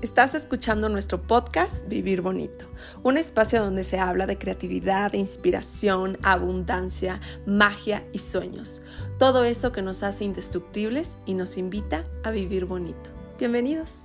Estás escuchando nuestro podcast Vivir Bonito, un espacio donde se habla de creatividad, inspiración, abundancia, magia y sueños. Todo eso que nos hace indestructibles y nos invita a vivir bonito. Bienvenidos.